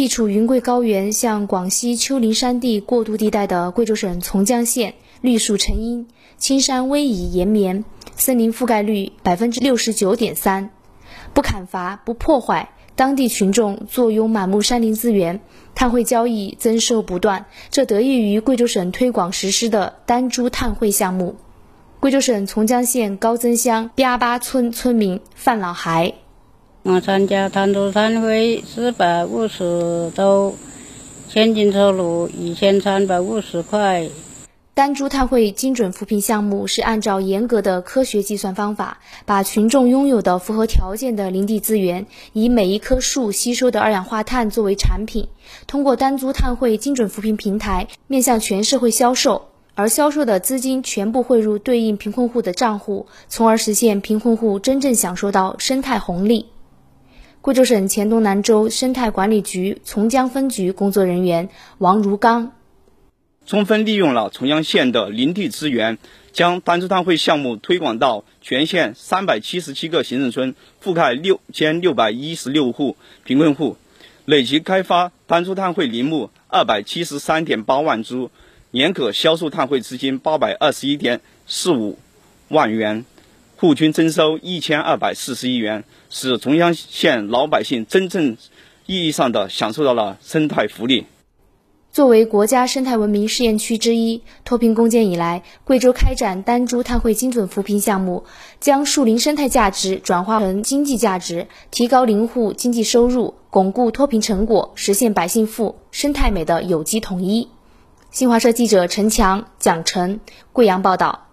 地处云贵高原向广西丘陵山地过渡地带的贵州省从江县，绿树成荫，青山逶迤延绵，森林覆盖率百分之六十九点三，不砍伐不破坏，当地群众坐拥满目山林资源，碳汇交易增收不断，这得益于贵州省推广实施的丹珠碳汇项目。贵州省从江县高增乡边巴村村民范老孩。我参加丹珠碳汇四百五十度，现金收入一千三百五十块。丹珠碳汇精准扶贫项目是按照严格的科学计算方法，把群众拥有的符合条件的林地资源，以每一棵树吸收的二氧化碳作为产品，通过丹珠碳汇精准扶贫平台面向全社会销售，而销售的资金全部汇入对应贫困户的账户，从而实现贫困户真正享受到生态红利。贵州省黔东南州生态管理局从江分局工作人员王如刚，充分利用了从江县的林地资源，将丹珠碳汇项目推广到全县三百七十七个行政村，覆盖六千六百一十六户贫困户，累计开发丹珠碳汇林木二百七十三点八万株，年可销售碳汇资金八百二十一点四五万元。户均增收一千二百四十亿元，使从江县老百姓真正意义上的享受到了生态福利。作为国家生态文明试验区之一，脱贫攻坚以来，贵州开展丹珠碳汇精准扶贫项目，将树林生态价值转化成经济价值，提高林户经济收入，巩固脱贫成果，实现百姓富、生态美的有机统一。新华社记者陈强、蒋晨贵阳报道。